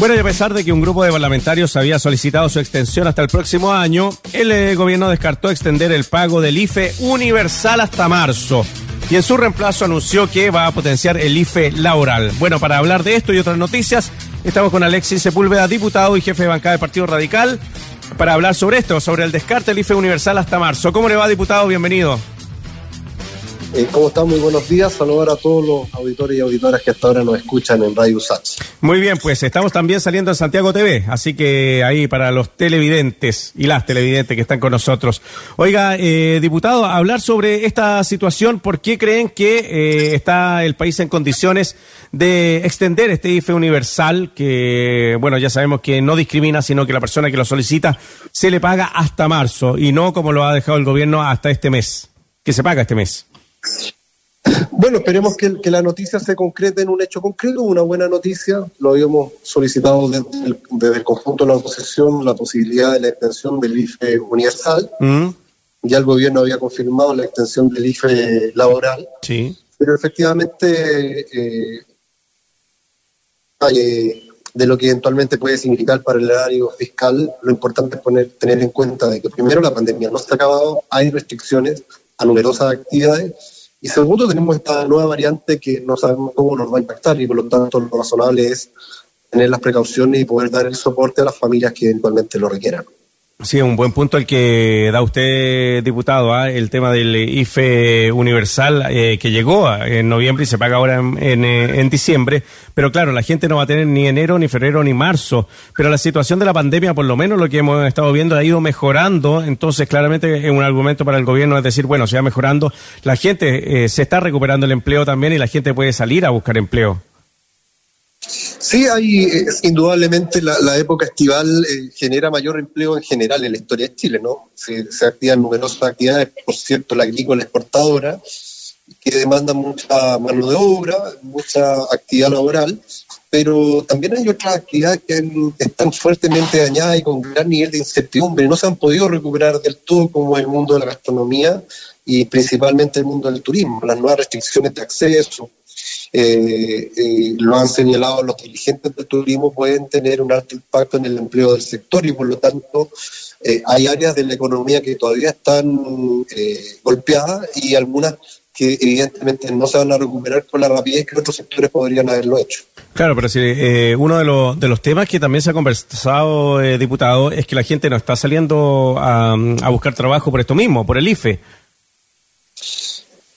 Bueno, y a pesar de que un grupo de parlamentarios había solicitado su extensión hasta el próximo año, el eh, gobierno descartó extender el pago del IFE universal hasta marzo. Y en su reemplazo anunció que va a potenciar el IFE laboral. Bueno, para hablar de esto y otras noticias, estamos con Alexis Sepúlveda, diputado y jefe de bancada del Partido Radical, para hablar sobre esto, sobre el descarte del IFE universal hasta marzo. ¿Cómo le va, diputado? Bienvenido. Eh, ¿Cómo están? Muy buenos días. Saludar a todos los auditores y auditoras que hasta ahora nos escuchan en Radio Sats. Muy bien, pues estamos también saliendo en Santiago TV, así que ahí para los televidentes y las televidentes que están con nosotros. Oiga, eh, diputado, hablar sobre esta situación, ¿por qué creen que eh, está el país en condiciones de extender este IFE universal que, bueno, ya sabemos que no discrimina, sino que la persona que lo solicita se le paga hasta marzo y no como lo ha dejado el gobierno hasta este mes, que se paga este mes? Bueno, esperemos que, la noticia se concrete en un hecho concreto, una buena noticia. Lo habíamos solicitado desde, el conjunto de la oposición la posibilidad de la extensión del IFE universal. Mm. Ya el gobierno había confirmado la extensión del IFE laboral. Sí. Pero efectivamente, eh, eh, de lo que eventualmente puede significar para el horario fiscal, lo importante es poner, tener en cuenta de que primero la pandemia no se ha acabado, hay restricciones a numerosas actividades. Y segundo, tenemos esta nueva variante que no sabemos cómo nos va a impactar y por lo tanto lo razonable es tener las precauciones y poder dar el soporte a las familias que eventualmente lo requieran. Sí, un buen punto el que da usted, diputado, ¿ah? el tema del IFE universal eh, que llegó en noviembre y se paga ahora en, en, diciembre. Pero claro, la gente no va a tener ni enero, ni febrero, ni marzo. Pero la situación de la pandemia, por lo menos lo que hemos estado viendo, ha ido mejorando. Entonces, claramente es un argumento para el gobierno, es decir, bueno, se va mejorando. La gente eh, se está recuperando el empleo también y la gente puede salir a buscar empleo. Sí, hay indudablemente la, época estival eh, genera mayor empleo en general en la historia de Chile, ¿no? Se, activan numerosas actividades, por cierto, la agrícola exportadora, que demanda mucha mano de obra, mucha actividad laboral, pero también hay otras actividades que están fuertemente dañadas y con gran nivel de incertidumbre. No se han podido recuperar del todo como el mundo de la gastronomía y principalmente el mundo del turismo. Las nuevas restricciones de acceso, eh, eh, lo han señalado los dirigentes del turismo, pueden tener un alto impacto en el empleo del sector y por lo tanto eh, hay áreas de la economía que todavía están golpeadas y algunas que evidentemente no se van a recuperar con la rapidez que otros sectores podrían haberlo hecho. Claro, pero si uno de los, de los temas que también se ha conversado, diputado, es que la gente no está saliendo a buscar trabajo por esto mismo, por el IFE.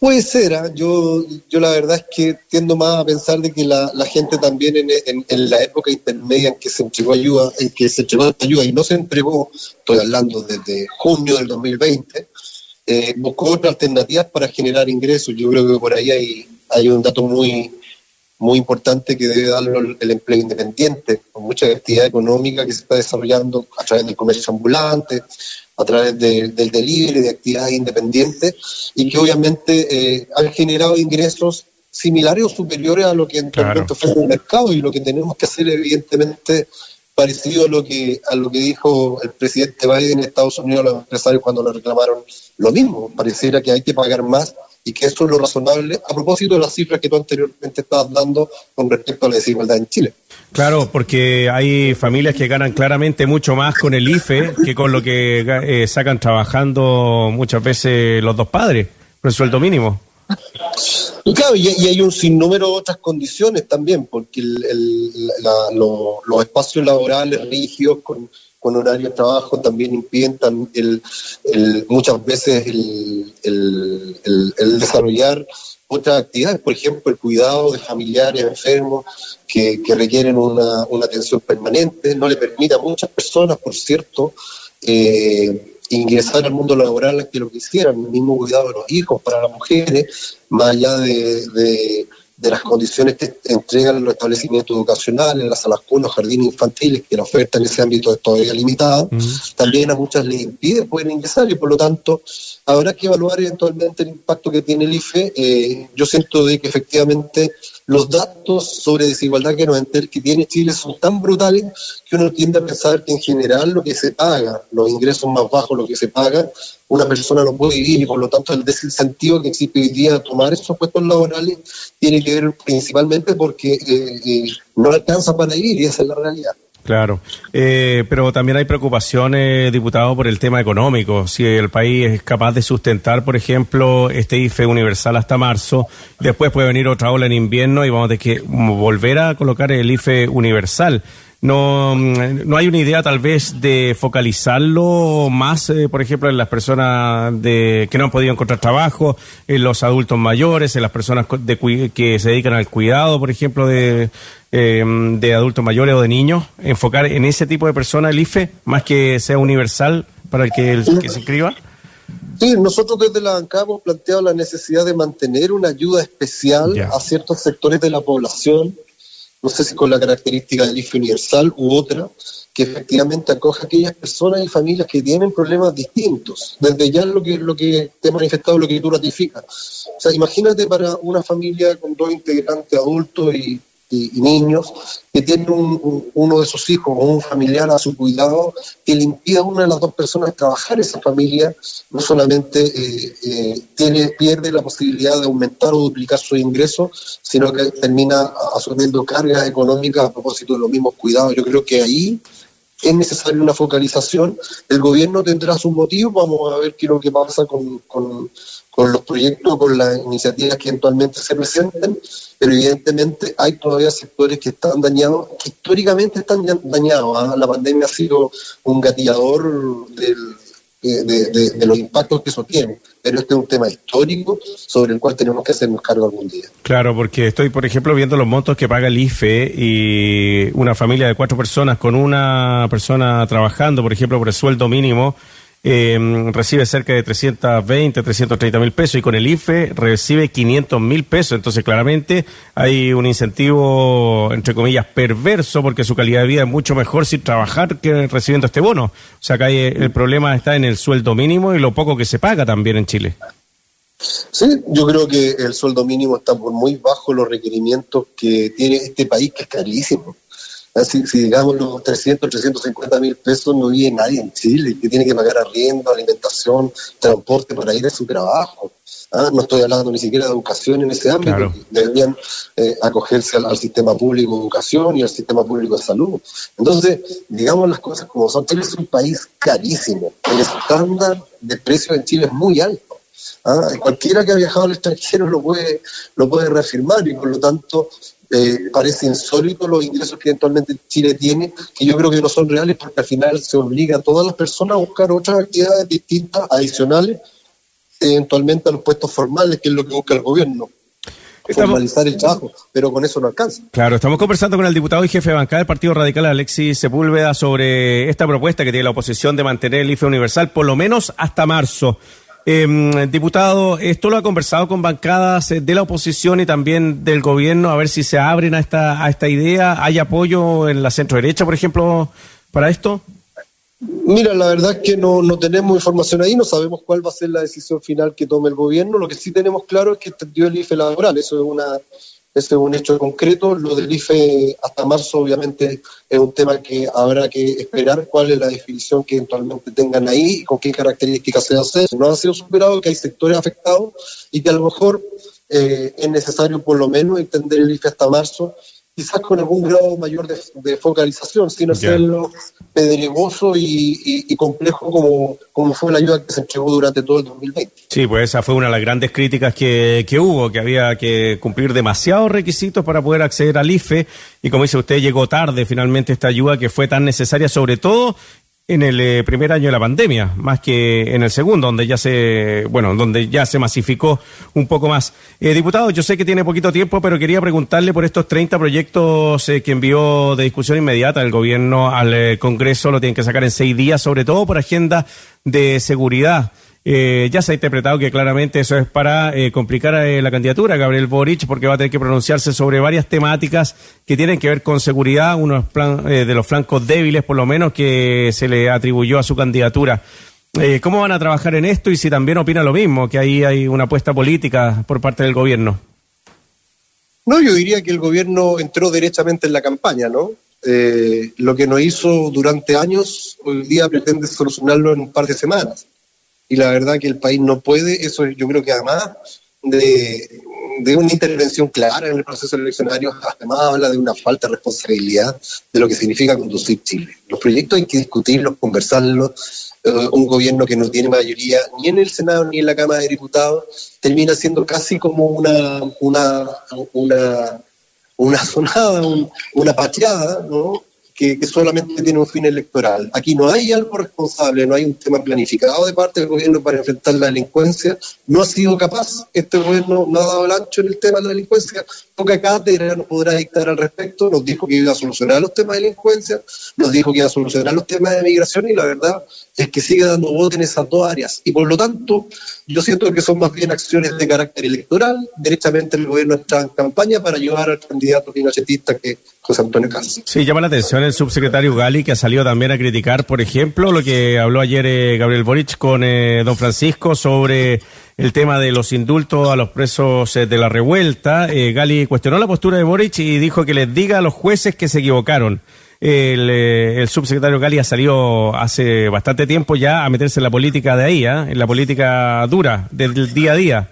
Puede ser, ¿ah? yo, yo la verdad es que tiendo más a pensar de que la, gente también en, en, la época intermedia en que se entregó ayuda, en que se entregó ayuda y no se entregó, estoy hablando desde junio del 2020, eh, buscó otras alternativas para generar ingresos. Yo creo que por ahí hay, hay un dato muy, muy importante que debe darlo el empleo independiente, con mucha actividad económica que se está desarrollando a través del comercio ambulante, a través del delivery, de actividades independientes, y que obviamente eh, han generado ingresos similares o superiores a lo que en momento fue el mercado y lo que tenemos que hacer evidentemente parecido a lo que a lo que dijo el presidente Biden en Estados Unidos a los empresarios cuando le reclamaron lo mismo, pareciera que hay que pagar más y que eso es lo razonable a propósito de las cifras que tú anteriormente estabas dando con respecto a la desigualdad en Chile. Claro, porque hay familias que ganan claramente mucho más con el IFE que con lo que eh, sacan trabajando muchas veces los dos padres, por el sueldo mínimo. Claro, y, hay un sinnúmero de otras condiciones también, porque los espacios laborales rígidos con, con horario de trabajo también impiden muchas veces el, desarrollar otras actividades, por ejemplo, el cuidado de familiares enfermos que, requieren una, atención permanente, no le permite a muchas personas, por cierto, eh, ingresar al mundo laboral que lo quisieran, el mismo cuidado de los hijos para las mujeres, más allá de de las condiciones que entregan los establecimientos educacionales, las salas los jardines infantiles, que la oferta en ese ámbito es todavía limitada, también a muchas les impide poder ingresar y por lo tanto habrá que evaluar eventualmente el impacto que tiene el IFE. Eh, yo siento de que efectivamente los datos sobre desigualdad que, nos que tiene Chile son tan brutales que uno tiende a pensar que en general lo que se paga, los ingresos más bajos, lo que se paga, una persona no puede vivir y por lo tanto el desincentivo que existe hoy día a tomar esos puestos laborales tiene que ver principalmente porque eh, eh, no alcanza para vivir y esa es la realidad. Claro, eh, pero también hay preocupaciones, diputado, por el tema económico. Si el país es capaz de sustentar, por ejemplo, este IFE universal hasta marzo, después puede venir otra ola en invierno y vamos a tener que volver a colocar el IFE universal. No, mm, no hay una idea tal vez de focalizarlo más, eh, por ejemplo, en las personas de, que no han podido encontrar trabajo, en los adultos mayores, en las personas de, que se dedican al cuidado, por ejemplo, de, eh, de adultos mayores o de niños, enfocar en ese tipo de personas el IFE, más que sea universal para el que, el, que se inscriba? Sí, nosotros desde la banca hemos planteado la necesidad de mantener una ayuda especial a ciertos sectores de la población no sé si con la característica del IFE universal u otra, que efectivamente acoja a aquellas personas y familias que tienen problemas distintos. Desde ya lo que, lo que te he manifestado, lo que tú ratificas. O sea, imagínate para una familia con dos integrantes adultos y y, niños que tienen uno de sus hijos o un familiar a su cuidado que le impida a una de las dos personas trabajar esa familia, no solamente eh, eh, tiene, pierde la posibilidad de aumentar o duplicar sus ingresos, sino que termina asumiendo cargas económicas a propósito de los mismos cuidados. Yo creo que ahí es necesaria una focalización. El gobierno tendrá sus motivos, vamos a ver qué es lo que pasa con, los proyectos, con las iniciativas que eventualmente se presenten, pero evidentemente hay todavía sectores que están dañados, que históricamente están dañados. ¿ah? La pandemia ha sido un gatillador de, los impactos que eso tiene, pero este es un tema histórico sobre el cual tenemos que hacernos cargo algún día. Claro, porque estoy, por ejemplo, viendo los montos que paga el IFE y una familia de cuatro personas con una persona trabajando, por ejemplo, por el sueldo mínimo, eh, recibe cerca de 320, 330 mil pesos y con el IFE recibe 500 mil pesos. Entonces, claramente hay un incentivo, entre comillas, perverso porque su calidad de vida es mucho mejor sin trabajar que recibiendo este bono. O sea, que el problema está en el sueldo mínimo y lo poco que se paga también en Chile. Sí, yo creo que el sueldo mínimo está por muy bajo los requerimientos que tiene este país, que es carísimo. Si, si, digamos los 300, 350 mil pesos no vive nadie en Chile, que tiene que pagar arriendo, alimentación, transporte para ir a su trabajo. ¿ah? No estoy hablando ni siquiera de educación en ese ámbito, deberían eh, acogerse al, sistema público de educación y al sistema público de salud. Entonces, digamos las cosas como son. Chile es un país carísimo, el estándar de precios en Chile es muy alto. ¿ah? Cualquiera que ha viajado al extranjero lo puede, lo puede reafirmar y por lo tanto eh, parece insólito los ingresos que eventualmente Chile tiene, que yo creo que no son reales porque al final se obliga a todas las personas a buscar otras actividades distintas, adicionales, eventualmente a los puestos formales, que es lo que busca el gobierno. formalizar el trabajo, pero con eso no alcanza. Claro, estamos conversando con el diputado y jefe de bancada del Partido Radical, Alexis Sepúlveda, sobre esta propuesta que tiene la oposición de mantener el IFE universal por lo menos hasta marzo. Eh, diputado, esto lo ha conversado con bancadas eh, de la oposición y también del gobierno, a ver si se abren a esta, a esta idea. ¿Hay apoyo en la centro derecha, por ejemplo, para esto? Mira, la verdad es que no, no tenemos información ahí, no sabemos cuál va a ser la decisión final que tome el gobierno. Lo que sí tenemos claro es que extendió el IFE laboral, eso es una ese es un hecho concreto. Lo del IFE hasta marzo, obviamente, es un tema que habrá que esperar cuál es la definición que eventualmente tengan ahí y con qué características se hace. No ha sido superado, que hay sectores afectados y que a lo mejor eh, es necesario por lo menos extender el IFE hasta marzo quizás con algún grado mayor de, focalización, sin hacerlo pedregoso y, complejo como, como fue la ayuda que se entregó durante todo el 2020. Sí, pues esa fue una de las grandes críticas que, que hubo, que había que cumplir demasiados requisitos para poder acceder al IFE y como dice usted, llegó tarde finalmente esta ayuda que fue tan necesaria, sobre todo en el eh, primer año de la pandemia, más que en el segundo, donde ya se, bueno, donde ya se masificó un poco más. Eh, diputado, yo sé que tiene poquito tiempo, pero quería preguntarle por estos 30 proyectos eh, que envió de discusión inmediata el gobierno al eh, Congreso, lo tienen que sacar en seis días, sobre todo por agenda de seguridad. Eh, ya se ha interpretado que claramente eso es para eh, complicar eh, la candidatura Gabriel Boric, porque va a tener que pronunciarse sobre varias temáticas que tienen que ver con seguridad, unos plan, de los flancos débiles, por lo menos, que se le atribuyó a su candidatura. ¿Cómo van a trabajar en esto y si también opina lo mismo, que ahí hay una apuesta política por parte del gobierno? No, yo diría que el gobierno entró derechamente en la campaña, ¿no? Eh, lo que no hizo durante años, hoy día pretende solucionarlo en un par de semanas. Y la verdad que el país no puede, eso yo creo que además de, una intervención clara en el proceso eleccionario, además habla de una falta de responsabilidad de lo que significa conducir Chile. Los proyectos hay que discutirlos, conversarlos. Eh, un gobierno que no tiene mayoría ni en el Senado ni en la Cámara de Diputados termina siendo casi como una, una, una, una sonada, una pateada, ¿no? Que, solamente tiene un fin electoral. Aquí no hay algo responsable, no hay un tema planificado de parte del gobierno para enfrentar la delincuencia. No ha sido capaz, este gobierno no ha dado el ancho en el tema de la delincuencia. Poca cátedra nos podrá dictar al respecto. Nos dijo que iba a solucionar los temas de delincuencia, nos dijo que iba a solucionar los temas de migración y la verdad es que sigue dando votos en esas dos áreas. Y por lo tanto, yo siento que son más bien acciones de carácter electoral. Derechamente el gobierno está en campaña para ayudar al candidato pinochetista que José Antonio Casas. Sí, llama la atención el subsecretario Gali, que ha salido también a criticar, por ejemplo, lo que habló ayer eh, Gabriel Boric con eh, don Francisco sobre el tema de los indultos a los presos eh, de la revuelta. Gali cuestionó la postura de Boric y dijo que les diga a los jueces que se equivocaron. El, el, subsecretario Gali ha salido hace bastante tiempo ya a meterse en la política de ahí, en la política dura, del día a día.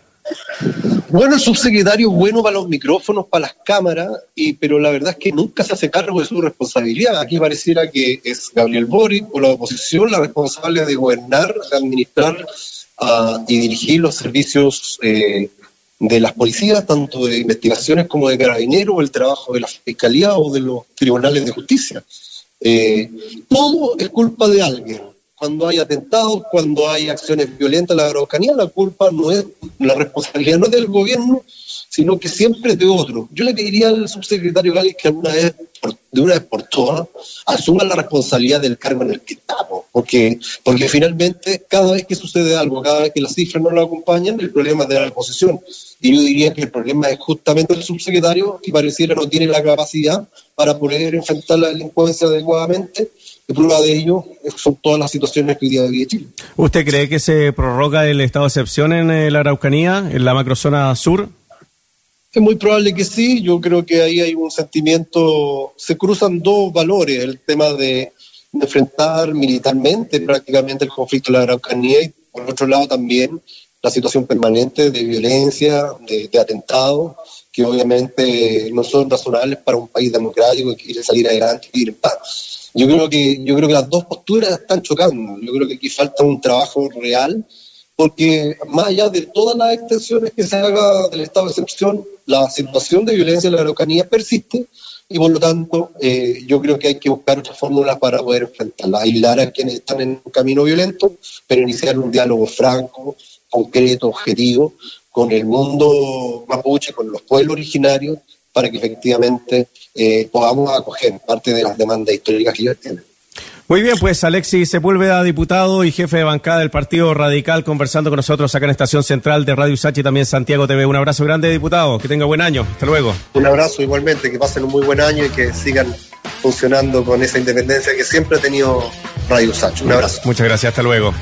Bueno, el subsecretario es bueno para los micrófonos, para las cámaras, y, pero la verdad es que nunca se hace cargo de su responsabilidad. Aquí pareciera que es Gabriel Boric o la oposición la responsable de gobernar, de administrar uh, y dirigir los servicios eh, de las policías, tanto de investigaciones como de carabineros, el trabajo de la fiscalía o de los tribunales de justicia. Eh, todo es culpa de alguien cuando hay atentados, cuando hay acciones violentas en la Araucanía, la culpa no es, la responsabilidad no es del gobierno, sino que siempre es de otro. Yo le pediría al subsecretario Gales que alguna vez, de una vez por todas, asuma la responsabilidad del cargo en el que estamos, porque, porque finalmente cada vez que sucede algo, cada vez que las cifras no lo acompañan, el problema es de la oposición. Y yo diría que el problema es justamente el subsecretario, que pareciera no tiene la capacidad para poder enfrentar la delincuencia adecuadamente prueba de ello son todas las situaciones que hoy día vive Chile. ¿Usted cree que se prorroga el estado de excepción en eh, la Araucanía, en la macrozona sur? Es muy probable que sí. Yo creo que ahí hay un sentimiento. Se cruzan dos valores: el tema de, enfrentar militarmente prácticamente el conflicto de la Araucanía y, por otro lado, también la situación permanente de violencia, de, de atentados, que obviamente no son razonables para un país democrático que quiere salir adelante y ir en paz. Yo creo que, yo creo que las dos posturas están chocando. Yo creo que aquí falta un trabajo real, porque más allá de todas las extensiones que se haga del estado de excepción, la situación de violencia en la Araucanía persiste y por lo tanto eh, yo creo que hay que buscar otras fórmulas para poder enfrentarla, aislar a quienes están en un camino violento, pero iniciar un diálogo franco, concreto, objetivo, con el mundo mapuche, con los pueblos originarios, para que efectivamente eh, podamos acoger parte de las demandas históricas que ellos tienen. Muy bien, pues Alexis Sepúlveda, diputado y jefe de bancada del Partido Radical, conversando con nosotros acá en Estación Central de Radio Sachi y también Santiago TV. Un abrazo grande, diputado. Que tenga buen año. Hasta luego. Un abrazo igualmente, que pasen un muy buen año y que sigan funcionando con esa independencia que siempre ha tenido Radio Sachi. Un abrazo. Muchas gracias, hasta luego.